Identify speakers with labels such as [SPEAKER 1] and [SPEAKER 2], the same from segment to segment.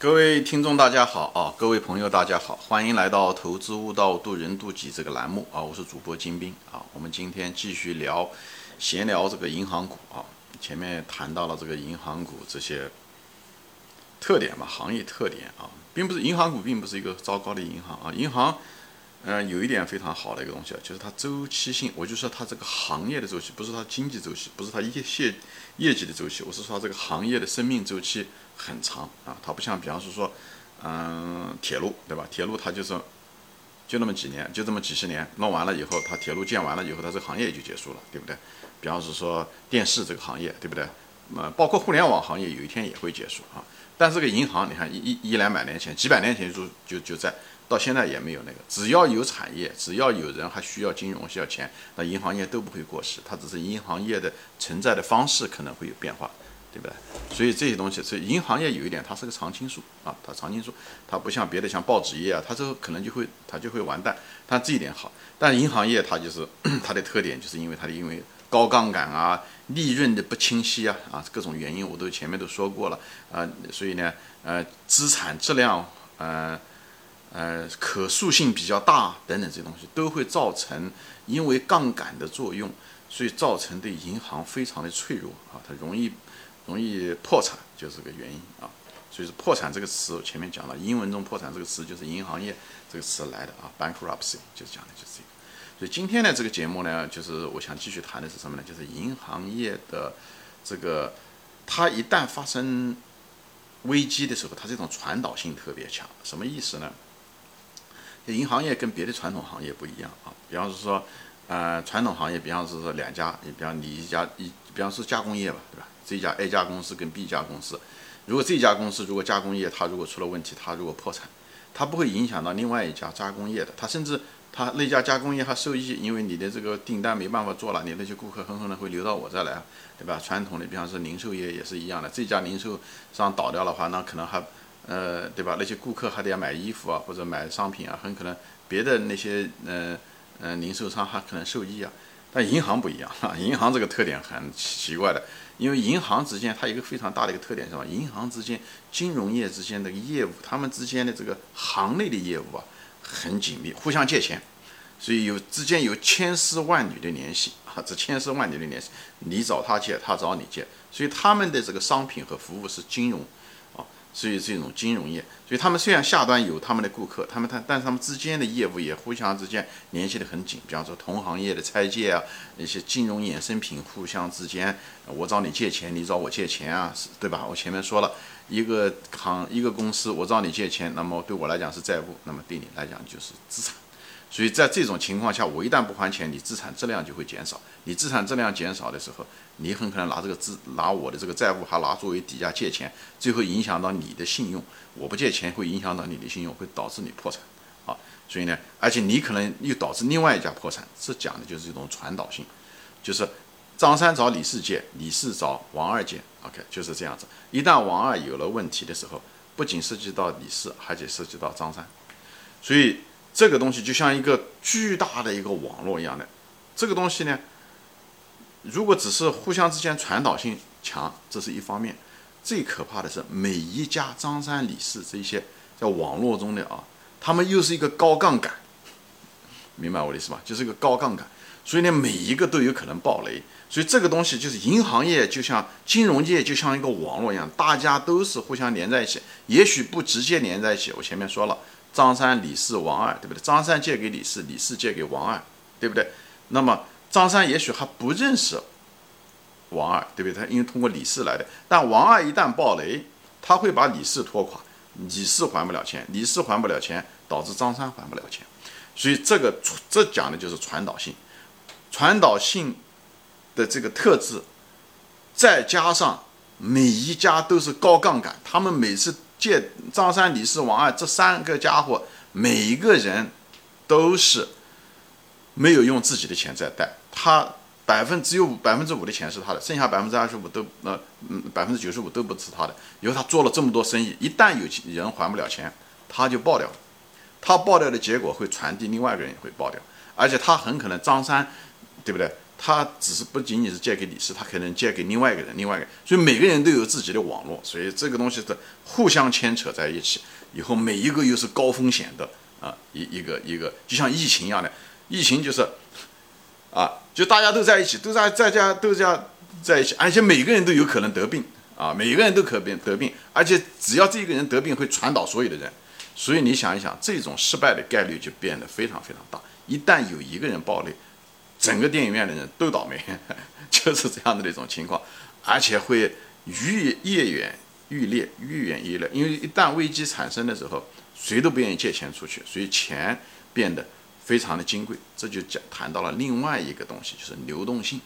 [SPEAKER 1] 各位听众大家好啊，各位朋友大家好，欢迎来到投资悟道渡人渡己这个栏目啊，我是主播金兵啊，我们今天继续聊闲聊这个银行股啊，前面谈到了这个银行股这些特点吧，行业特点啊，并不是银行股并不是一个糟糕的银行啊，银行。嗯，有一点非常好的一个东西啊，就是它周期性。我就说它这个行业的周期，不是它经济周期，不是它业业业绩的周期，我是说它这个行业的生命周期很长啊。它不像，比方是说，嗯，铁路对吧？铁路它就是就那么几年，就这么几十年，弄完了以后，它铁路建完了以后，它这个行业也就结束了，对不对？比方是说电视这个行业，对不对？呃，包括互联网行业，有一天也会结束啊。但这个银行，你看一一一两百年前、几百年前就就就在。到现在也没有那个，只要有产业，只要有人还需要金融需要钱，那银行业都不会过时。它只是银行业的存在的方式可能会有变化，对不对？所以这些东西，所以银行业有一点，它是个常青树啊，它常青树，它不像别的像报纸业啊，它这个可能就会它就会完蛋。但这一点好，但银行业它就是 它的特点，就是因为它的因为高杠杆啊，利润的不清晰啊啊各种原因我都前面都说过了啊，所以呢呃资产质量呃。呃，可塑性比较大等等这些东西都会造成，因为杠杆的作用，所以造成对银行非常的脆弱啊，它容易容易破产，就是个原因啊。所以说破产这个词前面讲了，英文中破产这个词就是银行业这个词来的啊，bankruptcy 就是讲的就是这个。所以今天的这个节目呢，就是我想继续谈的是什么呢？就是银行业的这个，它一旦发生危机的时候，它这种传导性特别强，什么意思呢？银行业跟别的传统行业不一样啊，比方是说，呃，传统行业，比方是说两家，你比方你一家一，比方是加工业吧，对吧？这家 A 家公司跟 B 家公司，如果这家公司如果加工业它如果出了问题，它如果破产，它不会影响到另外一家加工业的，它甚至它那家加工业还受益，因为你的这个订单没办法做了，你那些顾客很可能会流到我这来，对吧？传统的，比方说零售业也是一样的，这家零售商倒掉的话，那可能还。呃，对吧？那些顾客还得要买衣服啊，或者买商品啊，很可能别的那些呃呃零售商还可能受益啊。但银行不一样啊，银行这个特点很奇怪的，因为银行之间它有一个非常大的一个特点是吧？银行之间金融业之间的业务，他们之间的这个行内的业务啊很紧密，互相借钱，所以有之间有千丝万缕的联系啊，这千丝万缕的联系，你找他借，他找你借，所以他们的这个商品和服务是金融。所以这种金融业，所以他们虽然下端有他们的顾客，他们他但是他们之间的业务也互相之间联系的很紧。比方说同行业的拆借啊，一些金融衍生品互相之间，我找你借钱，你找我借钱啊，对吧？我前面说了一个行一个公司，我找你借钱，那么对我来讲是债务，那么对你来讲就是资产。所以在这种情况下，我一旦不还钱，你资产质量就会减少。你资产质量减少的时候，你很可能拿这个资拿我的这个债务，还拿作为抵押借钱，最后影响到你的信用。我不借钱会影响到你的信用，会导致你破产。啊，所以呢，而且你可能又导致另外一家破产。这讲的就是一种传导性，就是张三找李四借，李四找王二借。OK，就是这样子。一旦王二有了问题的时候，不仅涉及到李四，而且涉及到张三。所以。这个东西就像一个巨大的一个网络一样的，这个东西呢，如果只是互相之间传导性强，这是一方面；最可怕的是每一家张三李四这些在网络中的啊，他们又是一个高杠杆，明白我的意思吧？就是一个高杠杆，所以呢，每一个都有可能爆雷。所以这个东西就是银行业，就像金融界，就像一个网络一样，大家都是互相连在一起，也许不直接连在一起。我前面说了。张三、李四、王二，对不对？张三借给李四，李四借给王二，对不对？那么张三也许还不认识王二，对不对？他因为通过李四来的。但王二一旦爆雷，他会把李四拖垮，李四还不了钱，李四还不了钱，导致张三还不了钱。所以这个这讲的就是传导性，传导性的这个特质，再加上每一家都是高杠杆，他们每次。借张三、李四、王二这三个家伙，每一个人都是没有用自己的钱在贷，他百分只有百分之五的钱是他的，剩下百分之二十五都呃嗯百分之九十五都不是他的。以后他做了这么多生意，一旦有人还不了钱，他就爆掉。他爆掉的结果会传递另外一个人也会爆掉，而且他很可能张三，对不对？他只是不仅仅是借给李四，他可能借给另外一个人，另外一个，所以每个人都有自己的网络，所以这个东西是互相牵扯在一起，以后每一个又是高风险的啊，一一个一个，就像疫情一样的，疫情就是啊，就大家都在一起，都在在家都在在一起，而且每个人都有可能得病啊，每个人都可病得病，而且只要这一个人得病会传导所有的人，所以你想一想，这种失败的概率就变得非常非常大，一旦有一个人暴力。整个电影院的人都倒霉，就是这样的一种情况，而且会愈越远愈烈，愈演愈烈。因为一旦危机产生的时候，谁都不愿意借钱出去，所以钱变得非常的金贵。这就讲谈到了另外一个东西，就是流动性。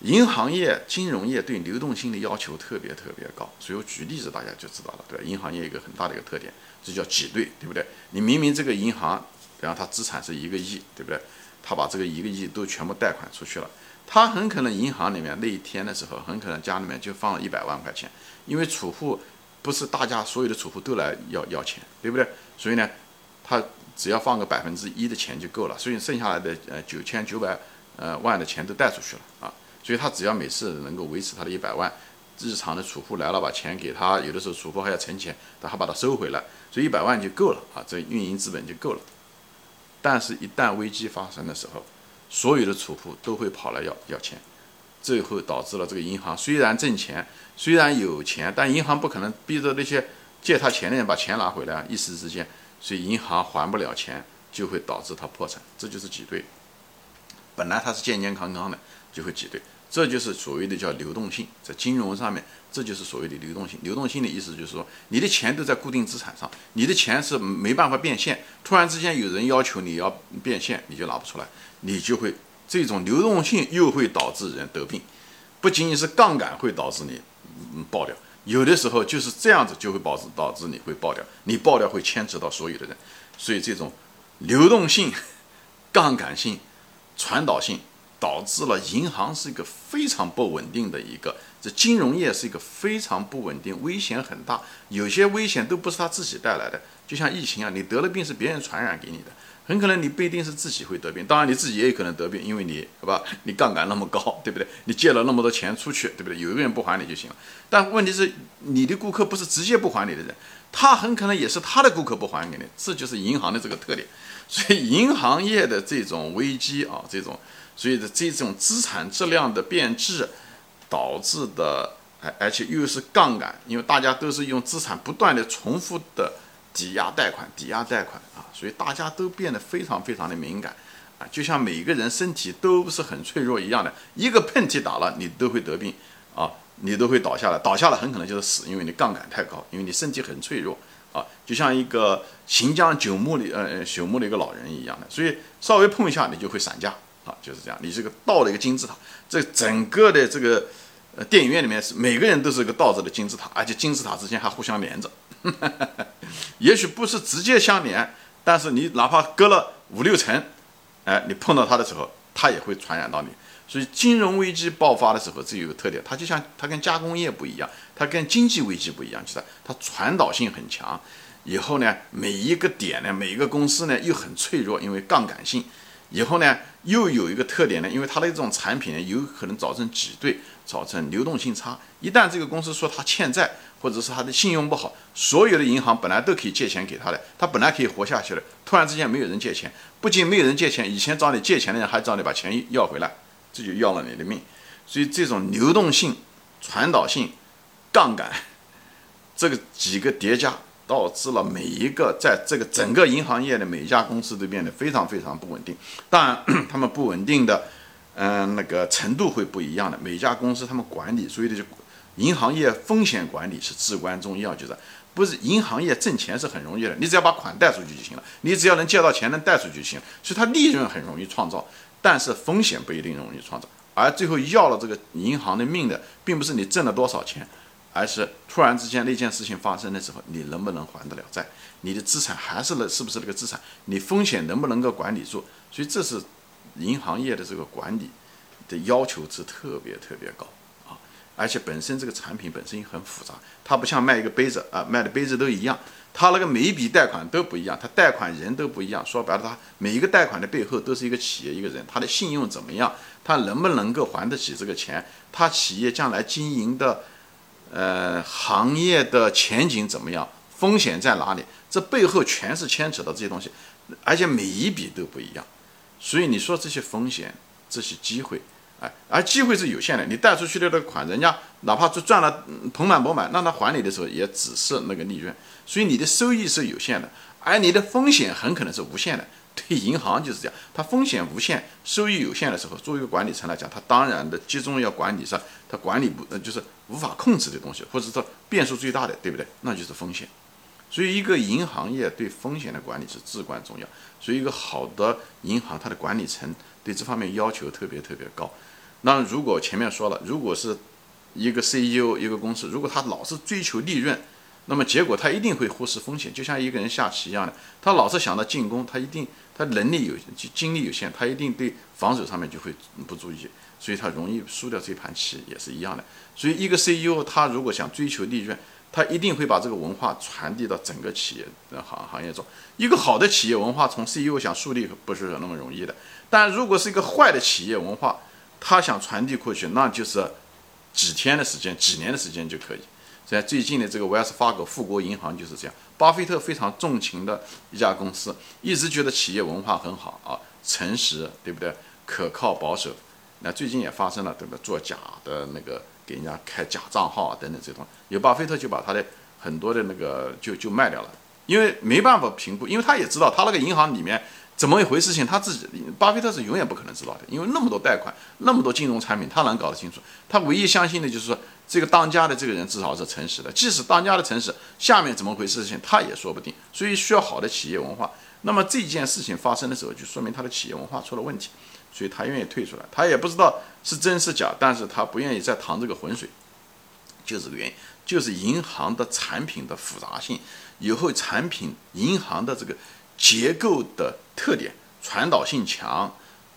[SPEAKER 1] 银行业、金融业对流动性的要求特别特别高，所以我举例子大家就知道了，对吧？银行业一个很大的一个特点，这叫挤兑，对不对？你明明这个银行，比方它资产是一个亿，对不对？他把这个一个亿都全部贷款出去了，他很可能银行里面那一天的时候，很可能家里面就放了一百万块钱，因为储户不是大家所有的储户都来要要钱，对不对？所以呢，他只要放个百分之一的钱就够了，所以剩下来的呃九千九百呃万的钱都贷出去了啊，所以他只要每次能够维持他的一百万，日常的储户来了把钱给他，有的时候储户还要存钱，他还把它收回来，所以一百万就够了啊，这运营资本就够了。但是，一旦危机发生的时候，所有的储户都会跑来要要钱，最后导致了这个银行虽然挣钱，虽然有钱，但银行不可能逼着那些借他钱的人把钱拿回来，一时之间，所以银行还不了钱，就会导致他破产，这就是挤兑。本来他是健健康康的，就会挤兑。这就是所谓的叫流动性，在金融上面，这就是所谓的流动性。流动性的意思就是说，你的钱都在固定资产上，你的钱是没办法变现。突然之间有人要求你要变现，你就拿不出来，你就会这种流动性又会导致人得病。不仅仅是杠杆会导致你爆掉，有的时候就是这样子就会导致导致你会爆掉。你爆掉会牵扯到所有的人，所以这种流动性、杠杆性、传导性。导致了银行是一个非常不稳定的一个，这金融业是一个非常不稳定，危险很大。有些危险都不是他自己带来的，就像疫情啊，你得了病是别人传染给你的，很可能你不一定是自己会得病，当然你自己也有可能得病，因为你，好吧，你杠杆那么高，对不对？你借了那么多钱出去，对不对？有一个人不还你就行了。但问题是，你的顾客不是直接不还你的人，他很可能也是他的顾客不还给你，这就是银行的这个特点。所以银行业的这种危机啊，这种。所以的这种资产质量的变质导致的，而而且又是杠杆，因为大家都是用资产不断的重复的抵押贷款，抵押贷款啊，所以大家都变得非常非常的敏感啊，就像每个人身体都是很脆弱一样的，一个喷嚏打了，你都会得病啊，你都会倒下来，倒下来很可能就是死，因为你杠杆太高，因为你身体很脆弱啊，就像一个行将就木的呃朽木的一个老人一样的，所以稍微碰一下你就会散架。啊，就是这样。你这个倒了一个金字塔，这整个的这个呃电影院里面是每个人都是一个倒着的金字塔，而且金字塔之间还互相连着。也许不是直接相连，但是你哪怕隔了五六层，哎，你碰到它的时候，它也会传染到你。所以金融危机爆发的时候，这有个特点，它就像它跟加工业不一样，它跟经济危机不一样，就是它传导性很强。以后呢，每一个点呢，每一个公司呢又很脆弱，因为杠杆性。以后呢，又有一个特点呢，因为它的这种产品，有可能造成挤兑，造成流动性差。一旦这个公司说它欠债，或者是它的信用不好，所有的银行本来都可以借钱给他的，他本来可以活下去的，突然之间没有人借钱，不仅没有人借钱，以前找你借钱的人还找你把钱要回来，这就要了你的命。所以这种流动性、传导性、杠杆，这个几个叠加。导致了每一个在这个整个银行业的每一家公司都变得非常非常不稳定。当然，他们不稳定的，嗯，那个程度会不一样的。每家公司他们管理，所以的就银行业风险管理是至关重要。就是不是银行业挣钱是很容易的，你只要把款贷出去就行了，你只要能借到钱能贷出去就行了。所以它利润很容易创造，但是风险不一定容易创造。而最后要了这个银行的命的，并不是你挣了多少钱。而是突然之间那件事情发生的时候，你能不能还得了债？你的资产还是那是不是那个资产？你风险能不能够管理住？所以这是银行业的这个管理的要求是特别特别高啊！而且本身这个产品本身也很复杂，它不像卖一个杯子啊，卖的杯子都一样，它那个每一笔贷款都不一样，它贷款人都不一样。说白了，它每一个贷款的背后都是一个企业一个人，他的信用怎么样，他能不能够还得起这个钱，他企业将来经营的，呃，行业的前景怎么样，风险在哪里，这背后全是牵扯到这些东西，而且每一笔都不一样。所以你说这些风险，这些机会。哎而机会是有限的，你贷出去的那个款，人家哪怕就赚了盆满钵满，让他还你的时候，也只是那个利润，所以你的收益是有限的，而你的风险很可能是无限的。对银行就是这样，它风险无限，收益有限的时候，作为一个管理层来讲，他当然的集中要管理上，他管理不，呃就是无法控制的东西，或者说变数最大的，对不对？那就是风险。所以一个银行业对风险的管理是至关重要。所以一个好的银行，它的管理层对这方面要求特别特别高。那如果前面说了，如果是一个 CEO 一个公司，如果他老是追求利润，那么结果他一定会忽视风险，就像一个人下棋一样的，他老是想到进攻，他一定他能力有精力有限，他一定对防守上面就会不注意，所以他容易输掉这盘棋也是一样的。所以一个 CEO 他如果想追求利润，他一定会把这个文化传递到整个企业的行行业中。一个好的企业文化从 CEO 想树立不是那么容易的，但如果是一个坏的企业文化，他想传递过去，那就是几天的时间、几年的时间就可以。在最近的这个 Wells Fargo 富国银行就是这样，巴菲特非常重情的一家公司，一直觉得企业文化很好啊，诚实，对不对？可靠、保守。那最近也发生了，对不对？做假的那个，给人家开假账号啊，等等这种，有巴菲特就把他的很多的那个就就卖掉了，因为没办法评估，因为他也知道他那个银行里面。怎么一回事？情他自己，巴菲特是永远不可能知道的，因为那么多贷款，那么多金融产品，他能搞得清楚？他唯一相信的就是说，这个当家的这个人至少是诚实的。即使当家的诚实，下面怎么回事？情他也说不定。所以需要好的企业文化。那么这件事情发生的时候，就说明他的企业文化出了问题，所以他愿意退出来。他也不知道是真是假，但是他不愿意再淌这个浑水，就是这个原因。就是银行的产品的复杂性，以后产品银行的这个。结构的特点，传导性强，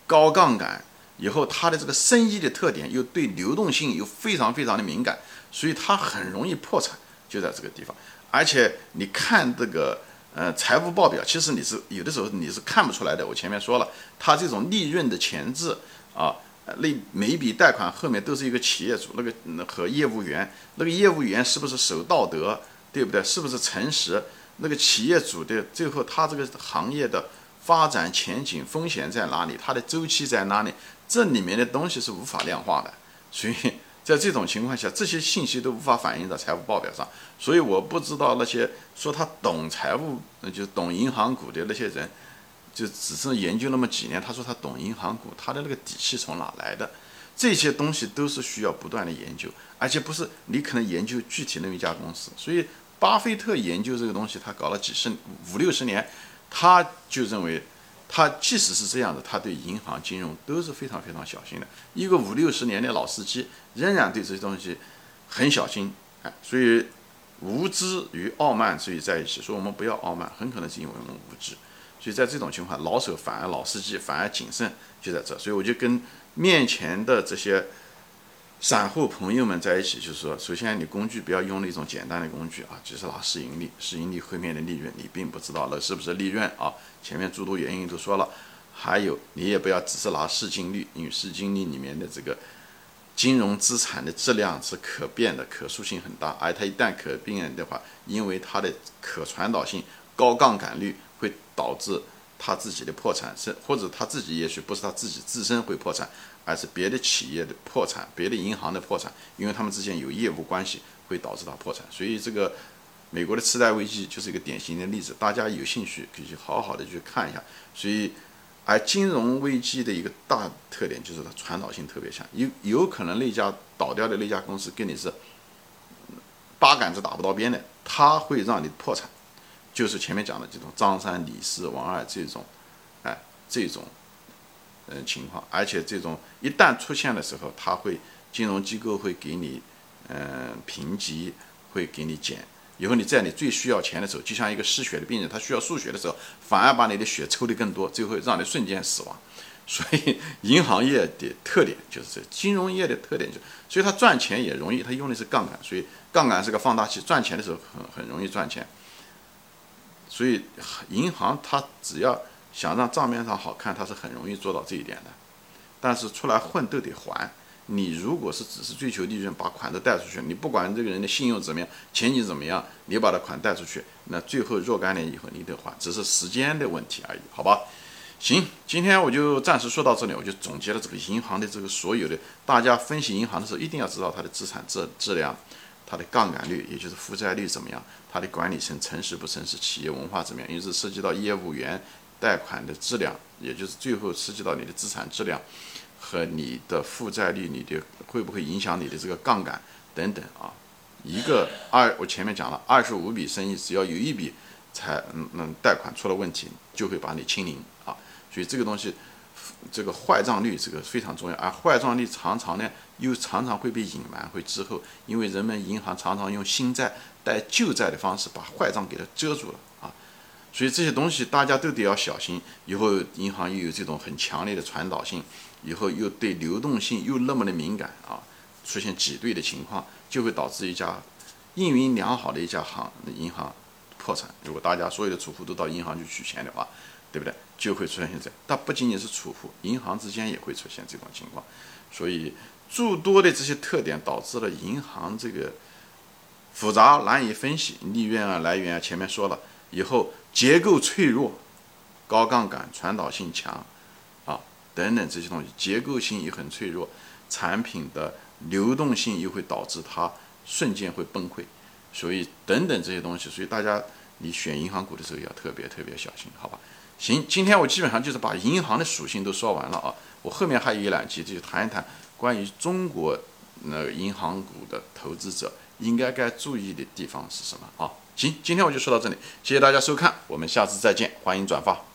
[SPEAKER 1] 高杠杆，以后它的这个生意的特点又对流动性又非常非常的敏感，所以它很容易破产，就在这个地方。而且你看这个呃财务报表，其实你是有的时候你是看不出来的。我前面说了，它这种利润的前置啊，那每一笔贷款后面都是一个企业主那个和业务员，那个业务员是不是守道德，对不对？是不是诚实？那个企业主的最后，他这个行业的发展前景、风险在哪里？它的周期在哪里？这里面的东西是无法量化的，所以在这种情况下，这些信息都无法反映到财务报表上。所以我不知道那些说他懂财务，那就懂银行股的那些人，就只是研究那么几年。他说他懂银行股，他的那个底气从哪来的？这些东西都是需要不断的研究，而且不是你可能研究具体那一家公司，所以。巴菲特研究这个东西，他搞了几十五六十年，他就认为，他即使是这样的，他对银行金融都是非常非常小心的。一个五六十年的老司机，仍然对这些东西很小心。哎，所以无知与傲慢所以在一起，说我们不要傲慢，很可能是因为我们无知。所以在这种情况，老手反而老司机反而谨慎，就在这。所以我就跟面前的这些。散户朋友们在一起，就是说，首先你工具不要用那种简单的工具啊，只是拿市盈率，市盈率后面的利润你并不知道那是不是利润啊。前面诸多原因都说了，还有你也不要只是拿市净率，因为市净率里面的这个金融资产的质量是可变的，可塑性很大，而它一旦可变的话，因为它的可传导性、高杠杆率会导致它自己的破产，是或者它自己也许不是它自己自身会破产。而是别的企业的破产，别的银行的破产，因为他们之间有业务关系，会导致它破产。所以这个美国的次贷危机就是一个典型的例子，大家有兴趣可以好好的去看一下。所以，而金融危机的一个大特点就是它传导性特别强，有有可能那家倒掉的那家公司跟你是八竿子打不到边的，它会让你破产。就是前面讲的这种张三李四王二这种，哎，这种。嗯，情况，而且这种一旦出现的时候，它会金融机构会给你，嗯，评级，会给你减。以后你在你最需要钱的时候，就像一个失血的病人，他需要输血的时候，反而把你的血抽得更多，最后让你瞬间死亡。所以银行业的特点就是这，金融业的特点就，所以它赚钱也容易，它用的是杠杆，所以杠杆是个放大器，赚钱的时候很很容易赚钱。所以银行它只要想让账面上好看，它是很容易做到这一点的。但是出来混都得还。你如果是只是追求利润，把款都贷出去，你不管这个人的信用怎么样，前景怎么样，你把他款贷出去，那最后若干年以后你得还，只是时间的问题而已，好吧？行，今天我就暂时说到这里，我就总结了这个银行的这个所有的，大家分析银行的时候一定要知道它的资产质质量，它的杠杆率，也就是负债率怎么样，它的管理层诚实不诚实，企业文化怎么样，因为是涉及到业务员贷款的质量，也就是最后涉及到你的资产质量。和你的负债率，你的会不会影响你的这个杠杆等等啊？一个二，我前面讲了，二十五笔生意，只要有一笔才嗯贷款出了问题，就会把你清零啊。所以这个东西，这个坏账率这个非常重要，而坏账率常常呢又常常会被隐瞒，会滞后，因为人们银行常常用新债贷旧债的方式把坏账给它遮住了啊。所以这些东西大家都得要小心，以后银行又有这种很强烈的传导性。以后又对流动性又那么的敏感啊，出现挤兑的情况，就会导致一家运营良好的一家行银行破产。如果大家所有的储户都到银行去取钱的话，对不对？就会出现这样。但不仅仅是储户，银行之间也会出现这种情况。所以诸多的这些特点导致了银行这个复杂难以分析，利润啊来源啊前面说了，以后结构脆弱，高杠杆，传导性强。啊等等这些东西，结构性也很脆弱，产品的流动性又会导致它瞬间会崩溃，所以等等这些东西，所以大家你选银行股的时候要特别特别小心，好吧？行，今天我基本上就是把银行的属性都说完了啊，我后面还有一两集，就谈一谈关于中国那个银行股的投资者应该该注意的地方是什么啊？行，今天我就说到这里，谢谢大家收看，我们下次再见，欢迎转发。